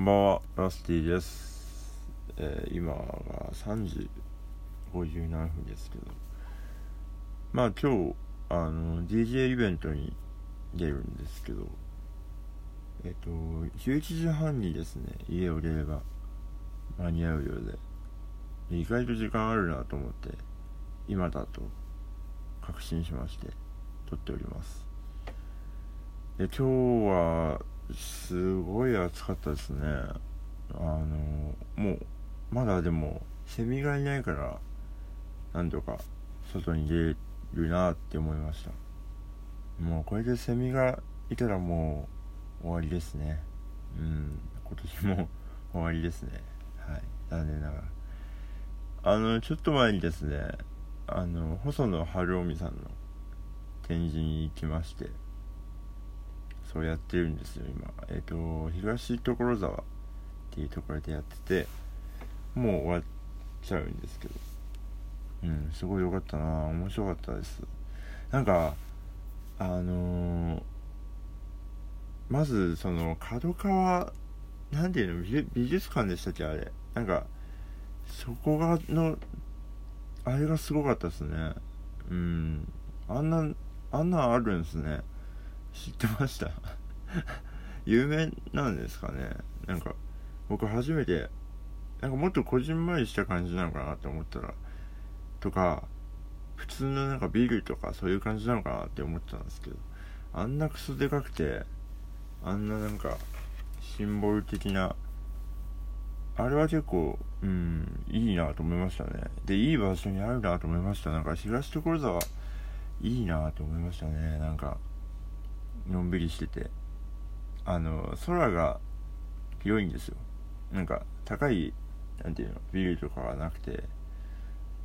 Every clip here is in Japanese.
こんばんは、ラスティです。えー今が3時57分ですけど、まあ今日、あの、DJ イベントに出るんですけど、えっ、と、11時半にですね、家を出れば間に合うようで、意外と時間あるなと思って、今だと確信しまして、撮っております。で今日はすごい暑かったですね。あのもうまだでもセミがいないからなんとか外に出るなって思いました。もうこれでセミがいたらもう終わりですね。うん今年も 終わりですね。はい残念ながら。あのちょっと前にですねあの細野晴臣さんの展示に行きまして。そうやってるんですよ今。えっ、と東所沢っていうところでやっててもう終わっちゃうんですけど。うんすごい良かったな。面白かったです。なんかあのーまずその角川なんていうの美美術館でしたっけあれ。なんかそこがのあれがすごかったですね。うん。あんなあんなあるんですね。知ってました？有名なんですかね？なんか僕初めてなんかもっとこじんまりした感じなのかなって思ったらとか普通のなんかビルとかそういう感じなのかなって思ってたんですけどあんなクソでかくてあんななんかシンボル的なあれは結構うんいいなと思いましたね。でいい場所にあるなと思いました。なんか東所沢いいなと思いましたね。なんかのんびりしててあの空が広いんですよ。なんか高いなんていうのビルとかがなくて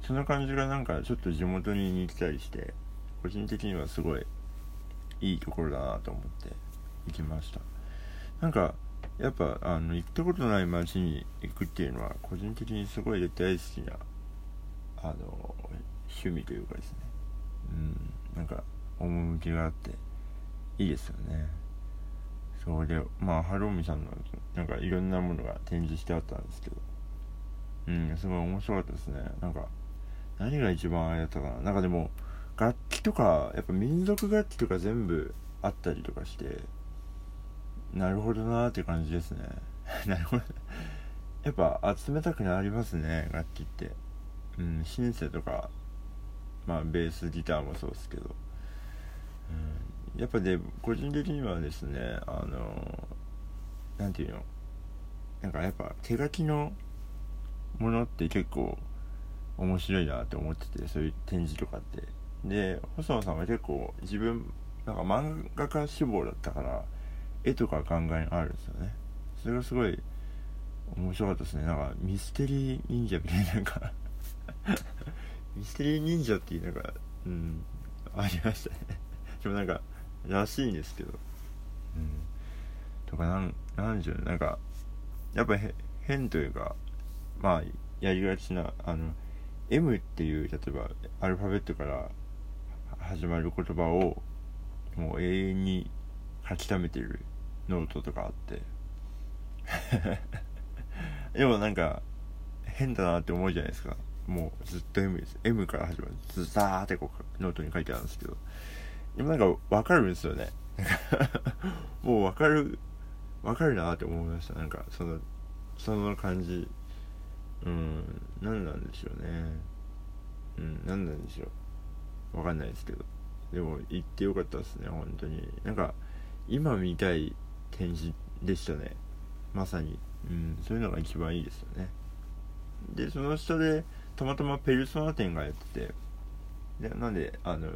その感じがなんかちょっと地元に似てたりして個人的にはすごいいいところだなと思って行きました。なんかやっぱあの行ったことない街に行くっていうのは個人的にすごい大好きなあの趣味というかですね。うんなんか趣があって。いいですよね。そうでまあ晴臣さんのなんかいろんなものが展示してあったんですけど。うんすごい面白かったですね。なんか何が一番あれだったかな。なんかでも楽器とかやっぱ民族楽器とか全部あったりとかしてなるほどなーって感じですね。なるほど。やっぱ集めたくなりますね楽器って。うんシンセとかまあベースギターもそうですけど、うん、やっぱね個人的にはですねあのなんていうのなんかやっぱ手書きのものって結構面白いなって思っててそういう展示とかって。で細野さんは結構自分なんか漫画家志望だったから絵とか考えがあるんですよね。それがすごい面白かったですね。なんかミステリー忍者みたいななんかミステリー忍者っていうなんかうんありましたね。でもなんからしいんですけど。うん。とかなんなんでしょうね。なんかやっぱへ変というかまあやりがちなあの M っていう例えばアルファベットから始まる言葉をもう永遠に書き溜めてるノートとかあって。でもなんか変だなって思うじゃないですか。もうずっと M です。M から始まる。ずザーってこうノートに書いてあるんですけど。でもなんか分かるんですよね。もう分かる分かるなって思いました。なんかそのその感じ。うん何なんでしょうね。うん何なんでしょう。分かんないですけど。でも行ってよかったですね本当に。なんか今見たい展示でしたね。まさに、うん、そういうのが一番いいですよね。でその下でたまたまペルソナ展がやってて。でなんであの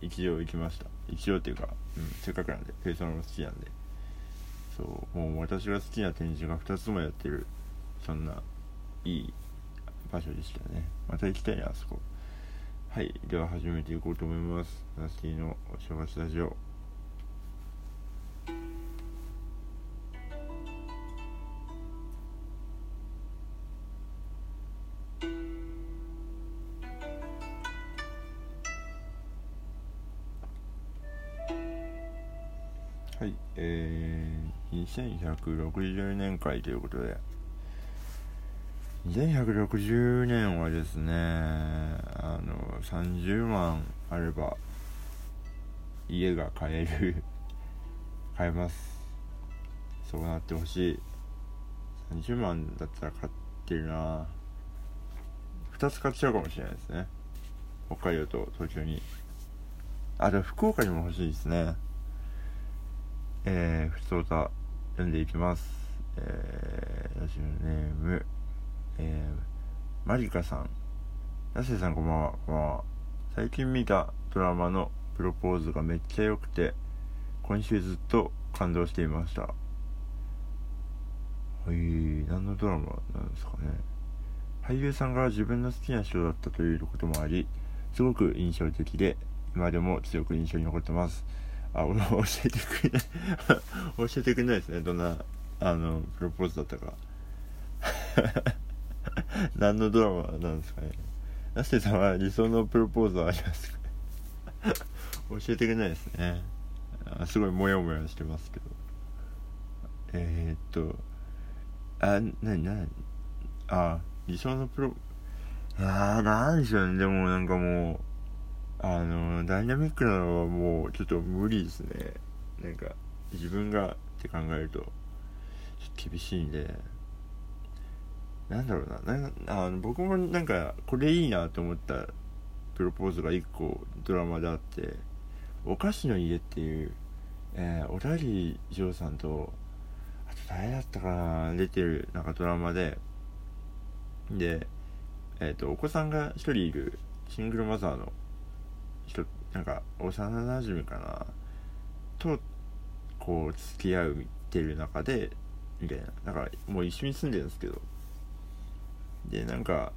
一応行きました。一応っていうか、うん、せっかくなんでペーソナも好きなんで。そうもう私が好きな展示が2つもやってる。そんないい場所でしたね。また行きたいなあそこ。はいでは始めていこうと思います。ナスティのお正月ラジオ。はいえー2160年会ということで。2160年はですねあの30万あれば家が買える 買えます。そうなってほしい。30万だったら買ってるな。2つ買っちゃうかもしれないですね。北海道と東京に。あと福岡にも欲しいですね。えー、ふつおた読んでいきます。えー、ラジオネームえー、マリカさん。ナセさんこんばんはこんばんは。最近見たドラマのプロポーズがめっちゃ良くて今週ずっと感動していました。はい何のドラマなんですかね。俳優さんが自分の好きな人だったということもありすごく印象的で今でも強く印象に残ってます。あ俺教えてくれない。教えてくれないですね。どんなあのプロポーズだったか。何のドラマなんですかね。ナステさんは理想のプロポーズはありますか 教えてくれないですね。あすごいモヤモヤしてますけど。えー、っとあなになに。あ理想のプロあーなんでしょうね。でもなんかもうあのダイナミックなのはもうちょっと無理ですね。なんか自分がって考えると厳しいんで。なんだろうな。なあの僕もなんかこれいいなと思ったプロポーズが1個ドラマであって「お菓子の家」っていう、えー、小田切丈さんとあと誰だったかな出てるなんかドラマで。でえっ、ー、とお子さんが1人いるシングルマザーの人なんか幼なじみかな？とこう付き合うってる中でみたいな。だからもう一緒に住んでるんですけど。でなんか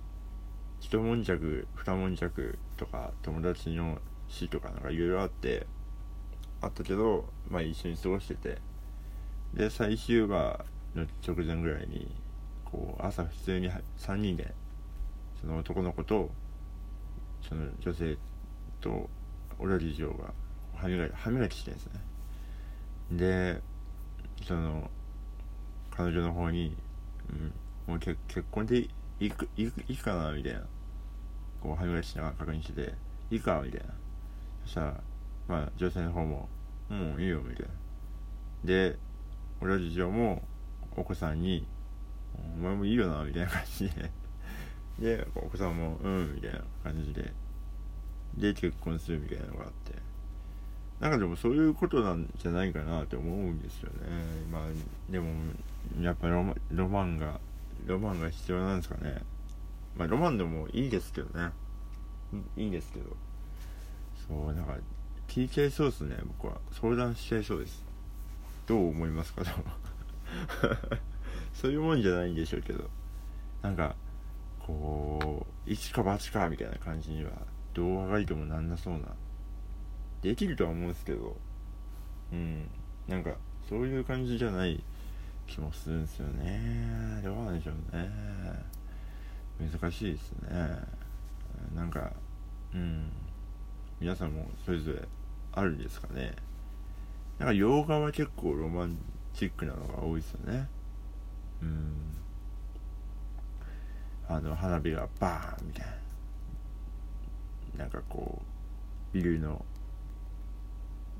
一悶着二悶着とか友達の死とかなんかいろいろあってあったけどまあ一緒に過ごしてて。で最終話の直前ぐらいにこう朝普通に3人でその男の子とその女性と俺理事長が歯磨き歯磨きしてるんですね。でその彼女の方に、うん、もう結婚でいくいくいくかなみたいな。こう歯磨きしながら確認してていいかみたいな。そしたらまあ女性の方ももういいよみたいな。で俺事情もお子さんにお前もいいよなみたいな感じで。でお子さんもうんみたいな感じで。で結婚するみたいなのがあって。なんかでもそういうことなんじゃないかなって思うんですよね。まあでもやっぱロマロマンがロマンが必要なんですかね。まあロマンでもいいですけどね。いいんですけど。そうなんか聞いちゃいそうですね。僕は。相談しちゃいそうです。どう思いますかと。そういうもんじゃないんでしょうけど。なんかこう一か八かみたいな感じにはどうあがいてもなんなそうな。できるとは思うんですけど。うん。なんかそういう感じじゃない気もするんですよね。どうなんでしょうね。難しいですね。なんかうん。皆さんもそれぞれあるんですかね。なんか洋画は結構ロマンチックなのが多いですよね。うん。あの花火がバーンみたいな。なんかこうビルの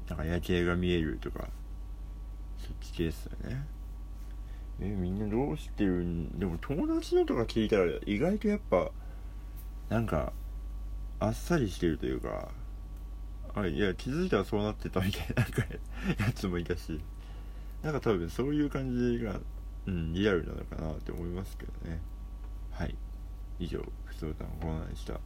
なんか夜景が見えるとかそっち系ですよね。えみんなどうしてるん？でも友達のとか聞いたら意外とやっぱなんかあっさりしてるというかあいや気づいたらそうなってたみたいななんかやつもいたし。なんか多分そういう感じがうんリアルなのかなって思いますけどね。はい。以上ふつおたのコーナーでした。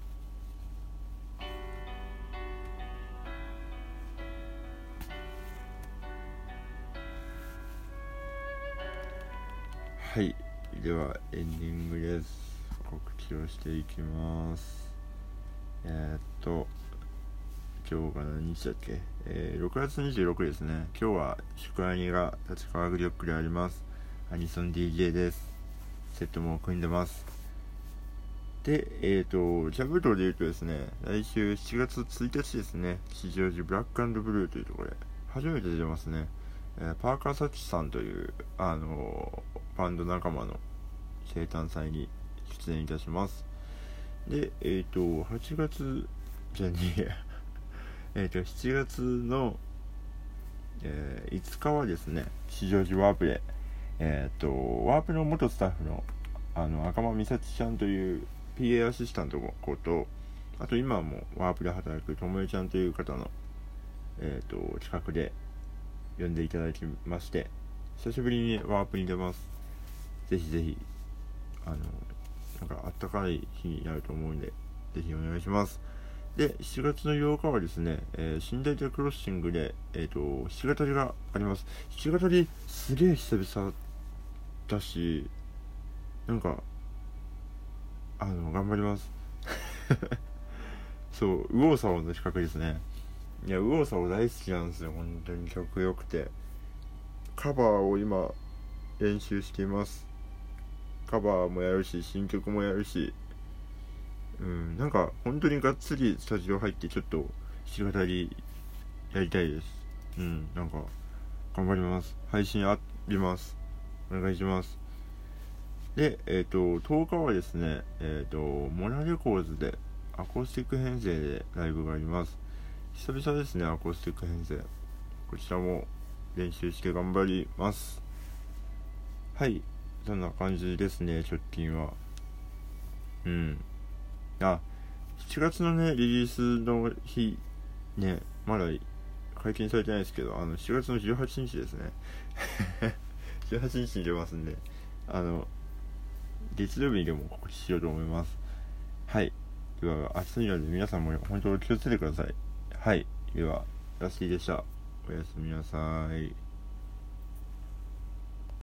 はい。ではエンディングです。告知をしていきます。えー、っと今日が何日だっけ、えー、6月26日ですね。今日は宿アニが立川グリョックであります。アニソン DJ です。セットも組んでます。で、えっ、ー、と、ジャブロで言うとですね、来週7月1日ですね、吉祥寺ブラックブルーというところで、初めて出ますね。えー、パーカー・サチさんというあのバンド仲間の生誕祭に出演いたします。でえっ、ー、と8月じゃねえ えっと7月の、えー、5日はですね市場寺ワープでえっ、とワープの元スタッフのあの赤間美咲ちゃんという PA アシスタントの子とあと今もワープで働くともえちゃんという方の、えーと、近くで呼んでいただきまして久しぶりにワープに出ます。ぜひぜひあのなんかあったかい日になると思うんでぜひお願いします。で7月の8日はですね、えー、寝台クロッシングで、えーと、と弾き語りがあります。弾き語りすげえ久々だしなんかあの頑張ります。そう右往左往の企画ですね。いや右往左往大好きなんですよ。本当に曲良くて。カバーを今練習しています。カバーもやるし新曲もやるし。うんなんか本当にがっつりスタジオ入ってちょっと弾き語りやりたいです。うんなんか頑張ります。配信あります。お願いします。で、えっ、ー、と、10日はですね、えっ、ー、と、モナレコーズでアコースティック編成でライブがあります。久々ですね、アコースティック編成。こちらも練習して頑張ります。はい、そんな感じですね、直近は。うん。あ、7月のね、リリースの日、ね、まだ解禁されてないですけど、あの、7月の18日ですね。18日に出ますんで、あの、月曜日にでも告知しようと思います。はい。では、暑いので皆さんも本当に気をつけてください。はい。では、ラッシーでした。おやすみなさい。